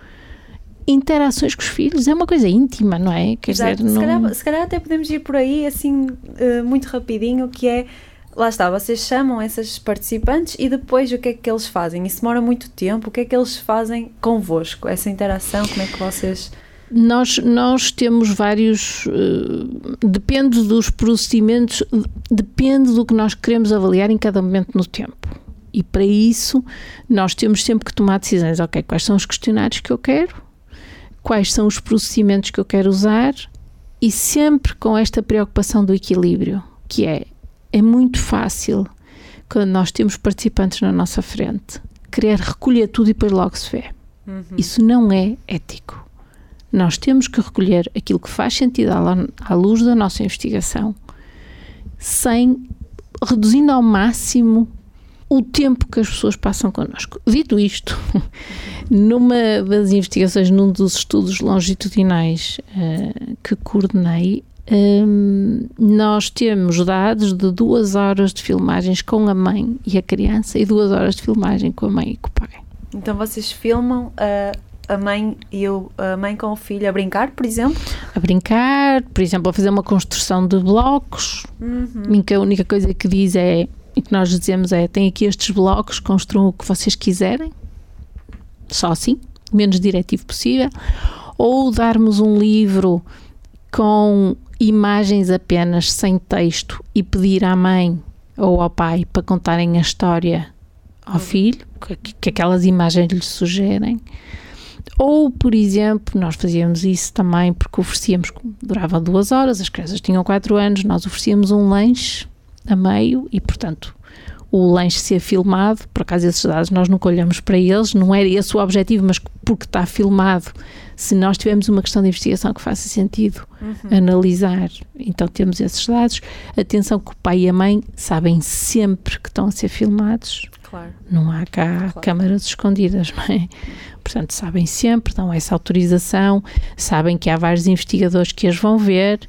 [SPEAKER 3] interações com os filhos. É uma coisa íntima, não é? Quer
[SPEAKER 2] Exato.
[SPEAKER 3] dizer,
[SPEAKER 2] se,
[SPEAKER 3] não...
[SPEAKER 2] calhar, se calhar até podemos ir por aí, assim, eh, muito rapidinho, que é. Lá está, vocês chamam esses participantes e depois o que é que eles fazem? Isso demora muito tempo, o que é que eles fazem convosco? Essa interação, como é que vocês.
[SPEAKER 3] Nós, nós temos vários. eh, depende dos procedimentos, depende do que nós queremos avaliar em cada momento no tempo. E para isso, nós temos sempre que tomar decisões. Ok, quais são os questionários que eu quero? Quais são os procedimentos que eu quero usar? E sempre com esta preocupação do equilíbrio, que é. É muito fácil, quando nós temos participantes na nossa frente, querer recolher tudo e depois logo se vê. Isso não é ético. Nós temos que recolher aquilo que faz sentido à à luz da nossa investigação, sem reduzindo ao máximo o tempo que as pessoas passam connosco. Dito isto, (laughs) Numa das investigações, num dos estudos longitudinais uh, que coordenei, um, nós temos dados de duas horas de filmagens com a mãe e a criança e duas horas de filmagem com a mãe e com o pai.
[SPEAKER 2] Então vocês filmam a, a mãe e o, a mãe com o filho a brincar, por exemplo?
[SPEAKER 3] A brincar, por exemplo, a fazer uma construção de blocos,
[SPEAKER 2] Uhum.
[SPEAKER 3] em que a única coisa que diz é, e que nós dizemos é, tem aqui estes blocos, construam o que vocês quiserem, só assim, o menos diretivo possível, ou darmos um livro com imagens apenas, sem texto, e pedir à mãe ou ao pai para contarem a história ao filho, que, que aquelas imagens lhe sugerem. Ou, por exemplo, nós fazíamos isso também porque oferecíamos, durava duas horas, as crianças tinham quatro anos, nós oferecíamos um lanche a meio e, portanto, o lanche ser filmado, por acaso esses dados nós nunca olhamos para eles, não era esse o objetivo, mas porque está filmado, se nós tivermos uma questão de investigação que faça sentido
[SPEAKER 2] Uhum.
[SPEAKER 3] analisar, então temos esses dados. Atenção que o pai e a mãe sabem sempre que estão a ser filmados,
[SPEAKER 2] Claro.
[SPEAKER 3] não há cá
[SPEAKER 2] Claro.
[SPEAKER 3] câmaras escondidas, não é? Portanto, sabem sempre, dão essa autorização, sabem que há vários investigadores que as vão ver,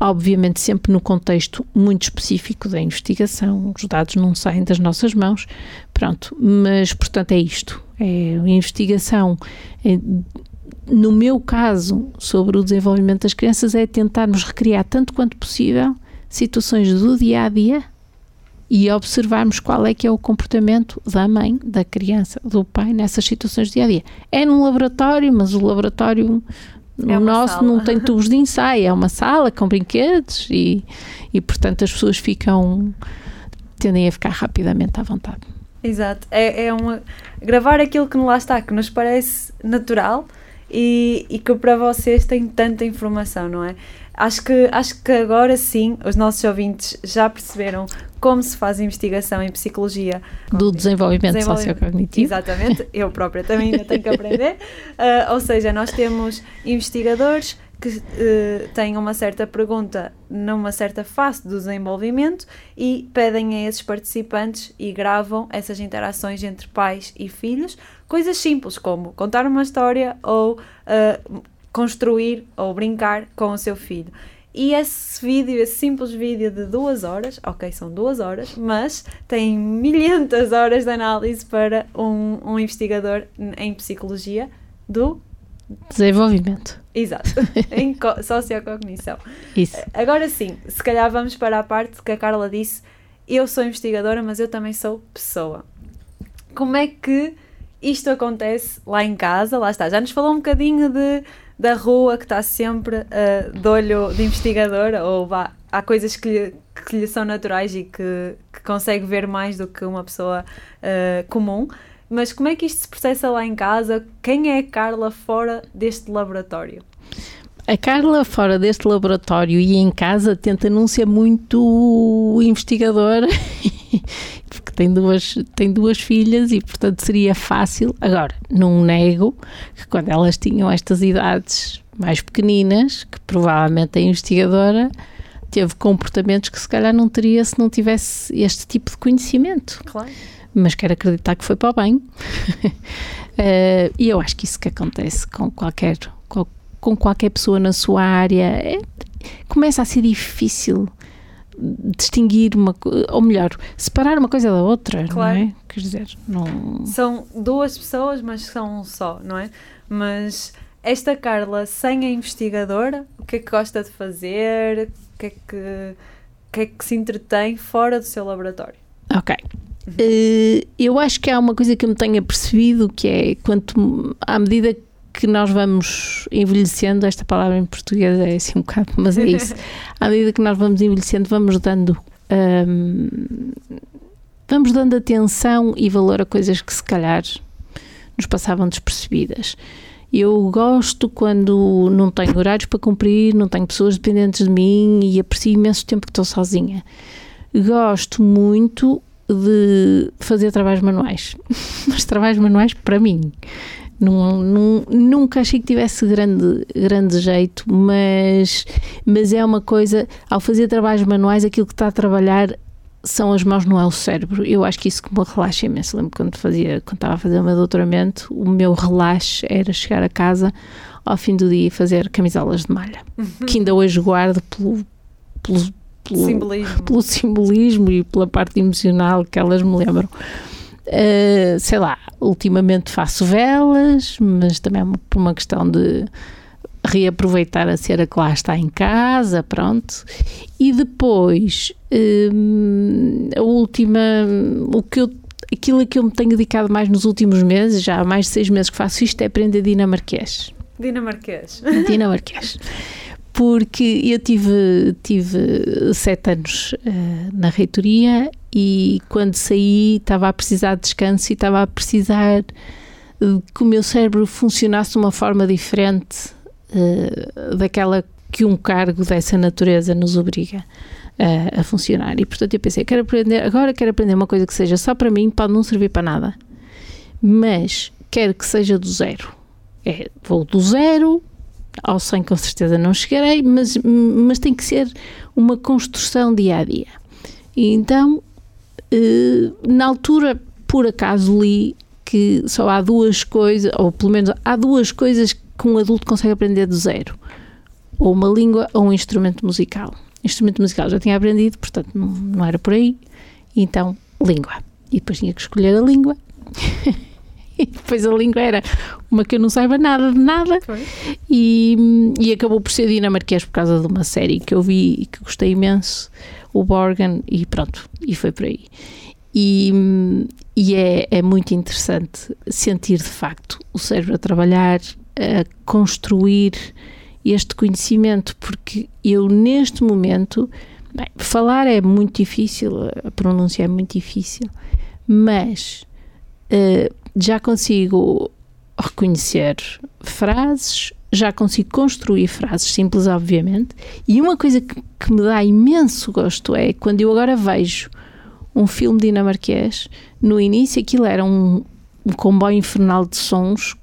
[SPEAKER 3] obviamente sempre no contexto muito específico da investigação, os dados não saem das nossas mãos, pronto, mas portanto é isto, é a investigação, é, no meu caso, sobre o desenvolvimento das crianças, é tentarmos recriar tanto quanto possível situações do dia a dia e observarmos qual é que é o comportamento da mãe, da criança, do pai nessas situações do dia a dia. É num laboratório, mas o laboratório
[SPEAKER 2] É
[SPEAKER 3] o nosso
[SPEAKER 2] sala.
[SPEAKER 3] não tem tubos de ensaio, é uma sala com brinquedos e, e portanto as pessoas ficam tendem a ficar rapidamente à vontade.
[SPEAKER 2] Exato. É, é uma. Gravar aquilo que lá está, que nos parece natural e, e que para vocês tem tanta informação, não é? Acho que, acho que agora sim os nossos ouvintes já perceberam como se faz investigação em psicologia
[SPEAKER 3] Do desenvolvimento,
[SPEAKER 2] Desenvolvimento.
[SPEAKER 3] sociocognitivo.
[SPEAKER 2] Exatamente, eu própria também ainda tenho que aprender. (laughs) Ah, ou seja, nós temos investigadores que eh, têm uma certa pergunta numa certa fase do desenvolvimento e pedem a esses participantes e gravam essas interações entre pais e filhos, coisas simples como contar uma história ou ah, construir ou brincar com o seu filho. E esse vídeo, esse simples vídeo de duas horas, ok, são duas horas, mas tem milhentas horas de análise para um, um investigador em psicologia do.
[SPEAKER 3] Desenvolvimento.
[SPEAKER 2] Exato, (laughs) em co- sociocognição.
[SPEAKER 3] Isso.
[SPEAKER 2] Agora sim, se calhar vamos para a parte que a Carla disse: eu sou investigadora, mas eu também sou pessoa. Como é que isto acontece lá em casa? Lá está, já nos falou um bocadinho de, da rua que está sempre ah, de olho de investigadora, ou vá, há coisas que lhe, que lhe são naturais e que, que consegue ver mais do que uma pessoa ah, comum. Mas como é que isto se processa lá em casa? Quem é a Carla fora deste laboratório?
[SPEAKER 3] A Carla, fora deste laboratório e em casa, tenta não ser muito investigadora, (laughs) (laughs) porque tem duas, tem duas filhas e, portanto, seria fácil. Agora, não nego que quando elas tinham estas idades mais pequeninas, que provavelmente a investigadora teve comportamentos que se calhar não teria se não tivesse este tipo de conhecimento
[SPEAKER 2] Claro.
[SPEAKER 3] mas quero acreditar que foi para o bem. (laughs) Eh, e eu acho que isso que acontece com qualquer, com, com qualquer pessoa na sua área é- começa a ser difícil distinguir uma ou melhor, separar uma coisa da outra,
[SPEAKER 2] Claro.
[SPEAKER 3] não é? Quer dizer, não
[SPEAKER 2] São duas pessoas, mas são um só, não é? Mas esta Carla, sem a investigadora, o que é que gosta de fazer? O que é que, que, é que se entretém fora do seu laboratório?
[SPEAKER 3] Ok. Eh, eu acho que há uma coisa que eu me tenho apercebido que é quanto à medida que nós vamos envelhecendo, esta palavra em português é assim um bocado, mas é isso. (laughs) À medida que nós vamos envelhecendo, vamos dando hum, vamos dando atenção e valor a coisas que se calhar nos passavam despercebidas. Eu gosto quando não tenho horários para cumprir, não tenho pessoas dependentes de mim e aprecio imenso o tempo que estou sozinha. Gosto muito de fazer trabalhos manuais, (laughs) mas trabalhos manuais para mim. Não, não- nunca achei que tivesse grande, grande jeito, mas, mas é uma coisa, ao fazer trabalhos manuais, aquilo que está a trabalhar são as mãos, não é o cérebro. Eu acho que isso que me relaxa imenso. Lembro quando, fazia, quando estava a fazer o meu doutoramento, o meu relaxe era chegar a casa ao fim do dia e fazer camisolas de malha, que ainda hoje guardo pelo, pelo, pelo,
[SPEAKER 2] Simbolismo.
[SPEAKER 3] pelo simbolismo e pela parte emocional que elas me lembram. Uh, sei lá, ultimamente faço velas, mas também é por uma questão de reaproveitar a cera que lá está em casa, pronto. E depois, hum, a última, o que eu, aquilo a que eu me tenho dedicado mais nos últimos meses, já há mais de seis meses que faço isto, é aprender dinamarquês.
[SPEAKER 2] Dinamarquês. (laughs)
[SPEAKER 3] Dinamarquês. Porque eu tive, tive sete anos uh, na reitoria e quando saí estava a precisar de descanso e estava a precisar que o meu cérebro funcionasse de uma forma diferente uh, daquela que um cargo dessa natureza nos obriga uh, a funcionar. E portanto eu pensei, quero aprender, agora quero aprender uma coisa que seja só para mim, pode não servir para nada, mas quero que seja do zero. É, vou do zero ao 100 com certeza não chegarei, mas, mas tem que ser uma construção dia a dia. E então, na altura, por acaso li que só há duas coisas, ou pelo menos há duas coisas que um adulto consegue aprender do zero: ou uma língua ou um instrumento musical. Instrumento musical já tinha aprendido, portanto não, não era por aí. Então, língua. E depois tinha que escolher a língua. (laughs) e depois a língua era uma que eu não saiba nada de nada. E, e acabou por ser dinamarquês por causa de uma série que eu vi e que gostei imenso, o Borgen, e pronto, e foi por aí. E, e é, é muito interessante sentir de facto o cérebro a trabalhar, a construir este conhecimento, porque eu neste momento, bem, falar é muito difícil, a pronúncia é muito difícil, mas uh, já consigo reconhecer frases, já consigo construir frases simples, obviamente, e uma coisa que, que me dá imenso gosto é quando eu agora vejo um filme dinamarquês, no início aquilo era um, um comboio infernal de sons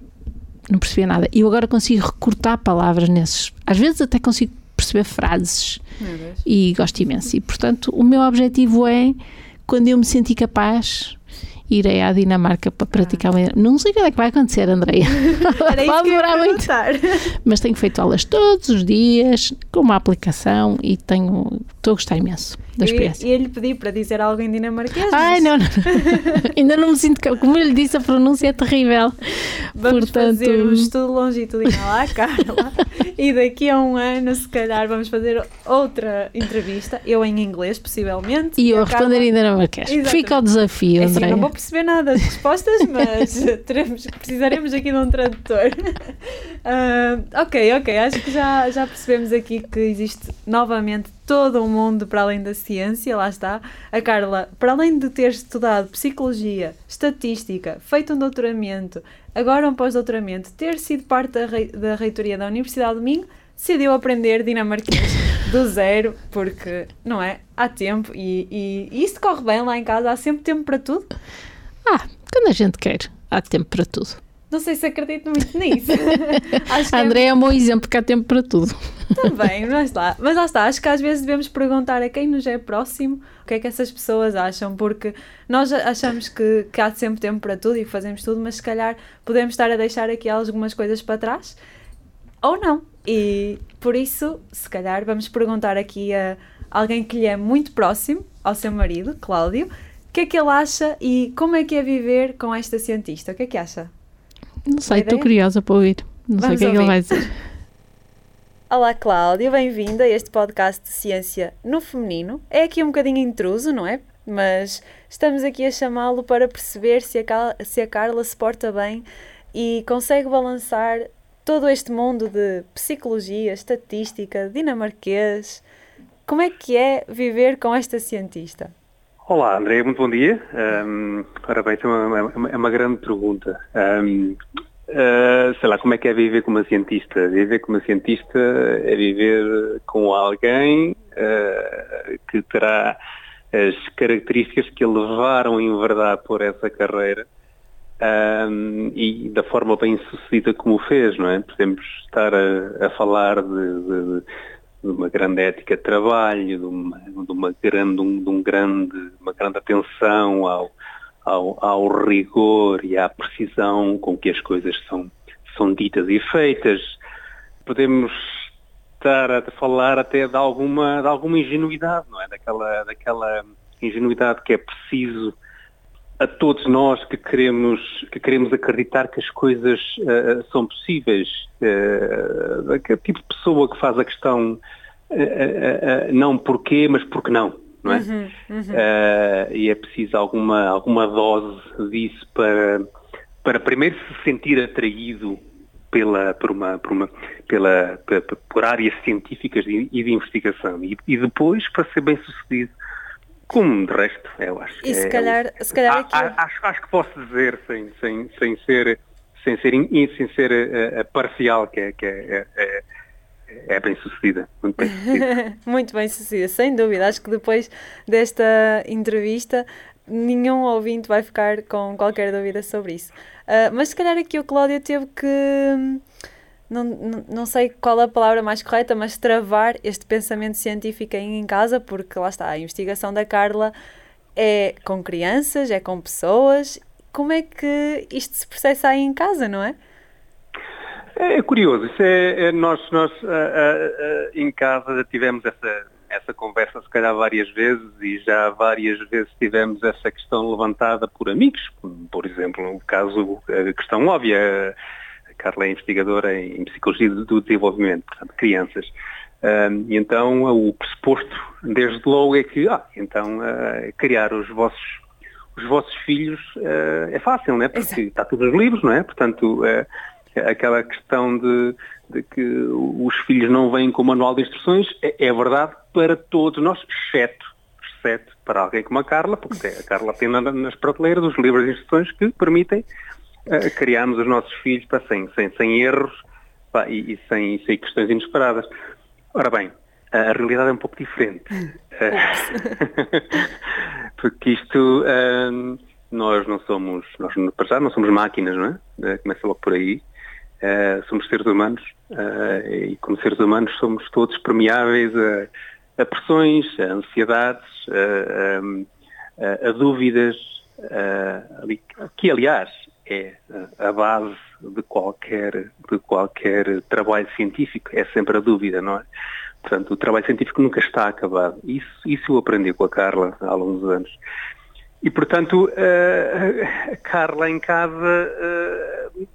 [SPEAKER 3] não percebia nada. E eu agora consigo recortar palavras nesses. Às vezes até consigo perceber frases. E gosto imenso. E portanto, o meu objetivo é, quando eu me sentir capaz, irei à Dinamarca para praticar ah. Não sei quando é que vai acontecer, Andreia. (laughs)
[SPEAKER 2] Pode demorar muito.
[SPEAKER 3] Mas tenho feito aulas todos os dias, com uma aplicação e tenho. Estou a gostar imenso da experiência.
[SPEAKER 2] E ele pedi para dizer algo em dinamarquês.
[SPEAKER 3] Ai, não, não. (laughs) Ainda não me sinto. Como eu lhe disse, a pronúncia é terrível.
[SPEAKER 2] Vamos Portanto... fazer um estudo longitudinal à Carla e daqui a um ano, se calhar, vamos fazer outra entrevista. Eu em inglês, possivelmente.
[SPEAKER 3] E, eu a responder Carla... em dinamarquês. Exatamente. Fica ao desafio, é
[SPEAKER 2] assim, não vou perceber nada das respostas, mas (laughs) teremos, precisaremos aqui de um tradutor. Uh, (laughs) ok, ok. Acho que já, já percebemos aqui que existe novamente todo um mundo para além da ciência, lá está. A Carla, para além de ter estudado psicologia, estatística, feito um doutoramento, agora um pós-doutoramento, ter sido parte da, rei, da reitoria da Universidade do Minho, decidiu aprender dinamarquês (laughs) do zero, porque, não é? Há tempo e, e, e isso corre bem lá em casa, há sempre tempo para tudo.
[SPEAKER 3] Ah, quando a gente quer, há tempo para tudo.
[SPEAKER 2] Não sei se acredito muito nisso. (laughs)
[SPEAKER 3] acho André é... é um bom exemplo que há tempo para tudo.
[SPEAKER 2] Também, mas lá, mas lá está. Acho que às vezes devemos perguntar a quem nos é próximo o que é que essas pessoas acham, porque nós achamos que, que há sempre tempo para tudo e fazemos tudo, mas se calhar podemos estar a deixar aqui algumas coisas para trás ou não. E por isso, se calhar, vamos perguntar aqui a alguém que lhe é muito próximo, ao seu marido, Cláudio, o que é que ele acha e como é que é viver com esta cientista? O que é que acha?
[SPEAKER 3] Não sei, estou curiosa para ouvir. Não Vamos sei o que é que ele vai dizer.
[SPEAKER 2] Olá, Cláudia, bem-vinda a este podcast de ciência no feminino. É aqui um bocadinho intruso, não é? Mas estamos aqui a chamá-lo para perceber se a, se a Carla se porta bem e consegue balançar todo este mundo de psicologia, estatística, dinamarquês. Como é que é viver com esta cientista?
[SPEAKER 4] Olá, André, muito bom dia. Um, ora bem, é uma, é uma grande pergunta. Um, uh, sei lá, como é que é viver como cientista? Viver como cientista é viver com alguém uh, que terá as características que a levaram em verdade por essa carreira um, e da forma bem sucedida como fez, não é? Podemos estar a, a falar de, de de uma grande ética de trabalho, de uma, de uma grande, de um grande, uma grande atenção ao, ao, ao, rigor e à precisão com que as coisas são, são ditas e feitas. Podemos estar a falar até de alguma, de alguma ingenuidade, não é? Daquela, daquela ingenuidade que é preciso a todos nós que queremos, que queremos acreditar que as coisas uh, são possíveis. Uh, aquele tipo de pessoa que faz a questão uh, não porquê, mas porque não. não é? Uhum, uhum. e é preciso alguma, alguma dose disso para, para primeiro se sentir atraído pela, por, uma, por, uma, pela, por, por áreas científicas e de, de investigação e, e, depois para ser bem sucedido como de resto, eu acho.
[SPEAKER 2] E se é, calhar, é, se calhar
[SPEAKER 4] aqui... acho, acho que posso dizer sem, sem, sem ser sem ser, sem ser uh, parcial que é, que é, é, é bem sucedida. Muito bem sucedida. (laughs)
[SPEAKER 2] muito bem sucedida, sem dúvida. Acho que depois desta entrevista nenhum ouvinte vai ficar com qualquer dúvida sobre isso. Uh, mas se calhar aqui o Cláudio teve que não, não, sei qual a palavra mais correta, mas travar este pensamento científico aí em casa, porque lá está, a investigação da Carla é com crianças, é com pessoas. Como é que isto se processa aí em casa, não é?
[SPEAKER 4] É, é curioso, isso é, é nós, nós uh, uh, uh, em casa tivemos essa, essa conversa se calhar várias vezes e já várias vezes tivemos essa questão levantada por amigos, por exemplo, no caso, a questão óbvia, Carla é investigadora em Psicologia do Desenvolvimento, portanto, crianças. Um, e então o pressuposto desde logo é que, ah, então uh, criar os vossos, os vossos filhos uh, é fácil, não é? Porque Exato. está tudo nos livros, não é? Portanto, uh, aquela questão de, de, que os filhos não vêm com o manual de instruções é, é verdade para todos nós, exceto, exceto para alguém como a Carla, porque a Carla tem nas prateleiras os livros de instruções que permitem uh, criarmos os nossos filhos pá, sem, sem, sem erros pá, e, e, sem, sem questões inesperadas. Ora bem, a realidade é um pouco diferente. (laughs) (laughs) Porque isto, uh, nós não somos, nós para já não somos máquinas, não é? Uh, começa logo por aí. Uh, somos seres humanos uh, e como seres humanos somos todos permeáveis a, a pressões, a ansiedades, a, a, a dúvidas, que aliás é a base de qualquer, de qualquer trabalho científico, é sempre a dúvida, não é? Portanto, o trabalho científico nunca está acabado. Isso, isso eu aprendi com a Carla há alguns anos. E, portanto, a Carla em casa,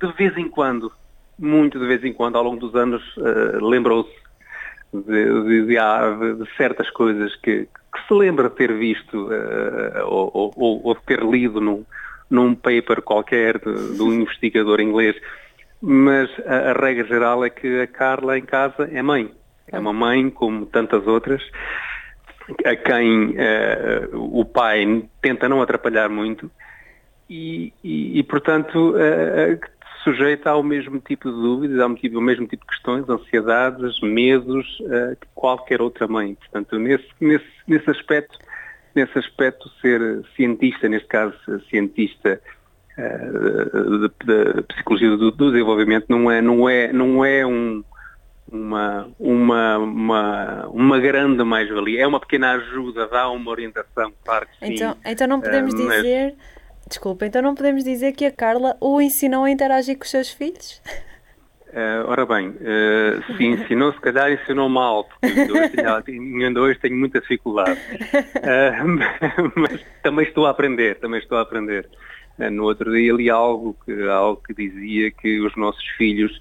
[SPEAKER 4] de vez em quando, muito de vez em quando, ao longo dos anos, lembrou-se de, de, de, de, certas coisas que, que, se lembra ter visto ou, ou, ou ter lido num, num paper qualquer de, de um investigador inglês. Mas a, a, regra geral é que a Carla em casa é mãe. É uma mãe como tantas outras, a quem uh, o pai tenta não atrapalhar muito e, e, e portanto, uh, sujeita ao mesmo tipo de dúvidas, ao ao mesmo tipo de questões, ansiedades, medos uh, que qualquer outra mãe. Portanto, nesse, nesse, nesse aspecto, nesse aspecto, ser cientista, neste caso cientista uh, de, de, psicologia do, do, desenvolvimento, não é, não é, não é um, uma, uma, uma, uma grande mais-valia. É uma pequena ajuda, dá uma orientação, claro que
[SPEAKER 2] sim. Então, então não podemos uh, dizer, desculpa, então não podemos dizer que a Carla o ensinou a interagir com os seus filhos?
[SPEAKER 4] Uh, ora bem, uh, se ensinou, se calhar ensinou mal, porque (laughs) ainda hoje tenho muita dificuldade. Uh, (laughs) mas também estou a aprender, também estou a aprender. Uh, no outro dia li algo que, algo que dizia que os nossos filhos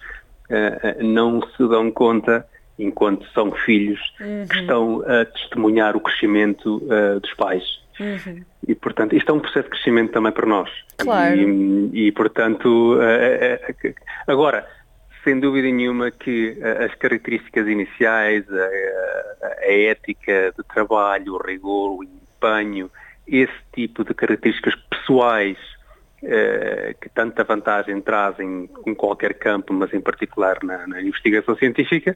[SPEAKER 4] não se dão conta, enquanto são filhos, uhum. que estão a testemunhar o crescimento dos pais. Uhum. E, portanto, isto é um processo de crescimento também para nós.
[SPEAKER 2] Claro.
[SPEAKER 4] E, e portanto, agora, sem dúvida nenhuma que eh, as características iniciais, a, a, ética de trabalho, o rigor, o empenho, esse tipo de características pessoais eh, que tanta vantagem trazem em qualquer campo, mas em particular na, na investigação científica,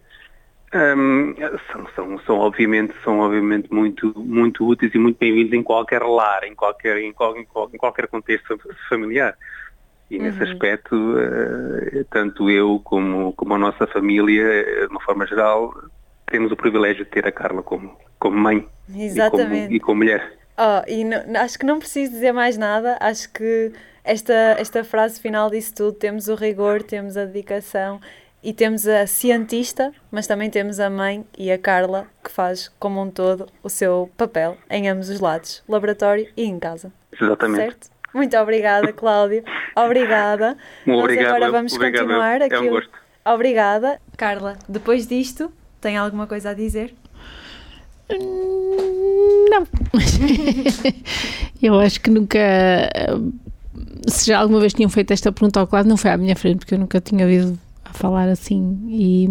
[SPEAKER 4] um, são, são, são, obviamente, são obviamente muito, muito úteis e muito bem-vindos em qualquer lar, em qualquer, em, qual, em qualquer contexto familiar. E nesse uhum. aspecto, uh, tanto eu como, como a nossa família, eh, de uma forma geral, temos o privilégio de ter a Carla como, como mãe
[SPEAKER 2] Exatamente.
[SPEAKER 4] E, como, e como mulher.
[SPEAKER 2] Oh, e não, acho que não preciso dizer mais nada, acho que esta, esta frase final disse tudo, temos o rigor, temos a dedicação e temos a cientista, mas também temos a mãe e a Carla, que faz como um todo o seu papel em ambos os lados, laboratório e em casa.
[SPEAKER 4] Exatamente.
[SPEAKER 2] Certo? Muito obrigada, Cláudio. Obrigada.
[SPEAKER 4] Obrigado.
[SPEAKER 2] Nós agora vamos
[SPEAKER 4] Obrigado.
[SPEAKER 2] continuar aqui.
[SPEAKER 4] É um gosto.
[SPEAKER 2] Obrigada. Carla, depois disto, tem alguma coisa a dizer?
[SPEAKER 3] Não. (laughs) eu acho que nunca. Se já alguma vez tinham feito esta pergunta ao Cláudio, não foi à minha frente, porque eu nunca tinha ouvido a falar assim. E,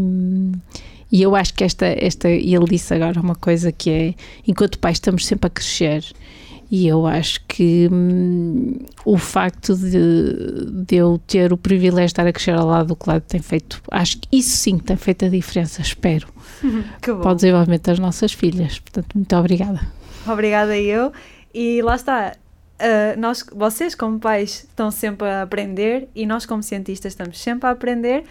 [SPEAKER 3] e eu acho que esta, esta. E ele disse agora uma coisa que é: enquanto pais estamos sempre a crescer. E eu acho que hum, o facto de, de eu ter o privilégio de estar a crescer ao lado do Cláudio tem feito, acho que isso sim tem feito a diferença, espero, (laughs)
[SPEAKER 2] Que bom.
[SPEAKER 3] para o desenvolvimento das nossas filhas. Portanto, muito obrigada.
[SPEAKER 2] Obrigada eu. E lá está. Uh, nós, vocês, como pais, estão sempre a aprender e nós, como cientistas, estamos sempre a aprender.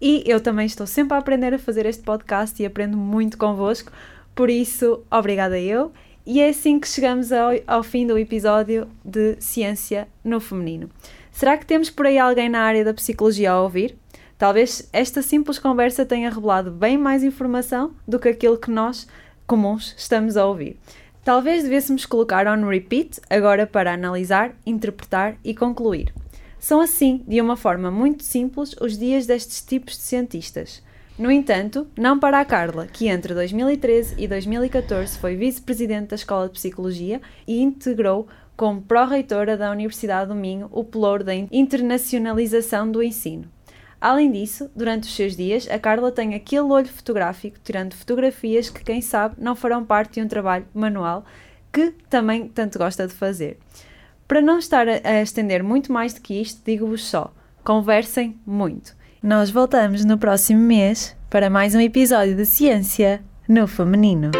[SPEAKER 2] E eu também estou sempre a aprender a fazer este podcast e aprendo muito convosco. Por isso, obrigada eu. E é assim que chegamos ao, ao fim do episódio de Ciência no Feminino. Será que temos por aí alguém na área da psicologia a ouvir? Talvez esta simples conversa tenha revelado bem mais informação do que aquilo que nós, comuns, estamos a ouvir. Talvez devêssemos colocar on repeat agora para analisar, interpretar e concluir. São assim, de uma forma muito simples, os dias destes tipos de cientistas. No entanto, não para a Carla, que entre 2013 e 2014 foi vice-presidente da Escola de Psicologia e integrou como pró-reitora da Universidade do Minho o pelouro da internacionalização do ensino. Além disso, durante os seus dias, a Carla tem aquele olho fotográfico, tirando fotografias que, quem sabe, não farão parte de um trabalho manual que também tanto gosta de fazer. Para não estar a estender muito mais do que isto, digo-vos só: conversem muito. Nós voltamos no próximo mês para mais um episódio de Ciência no Feminino.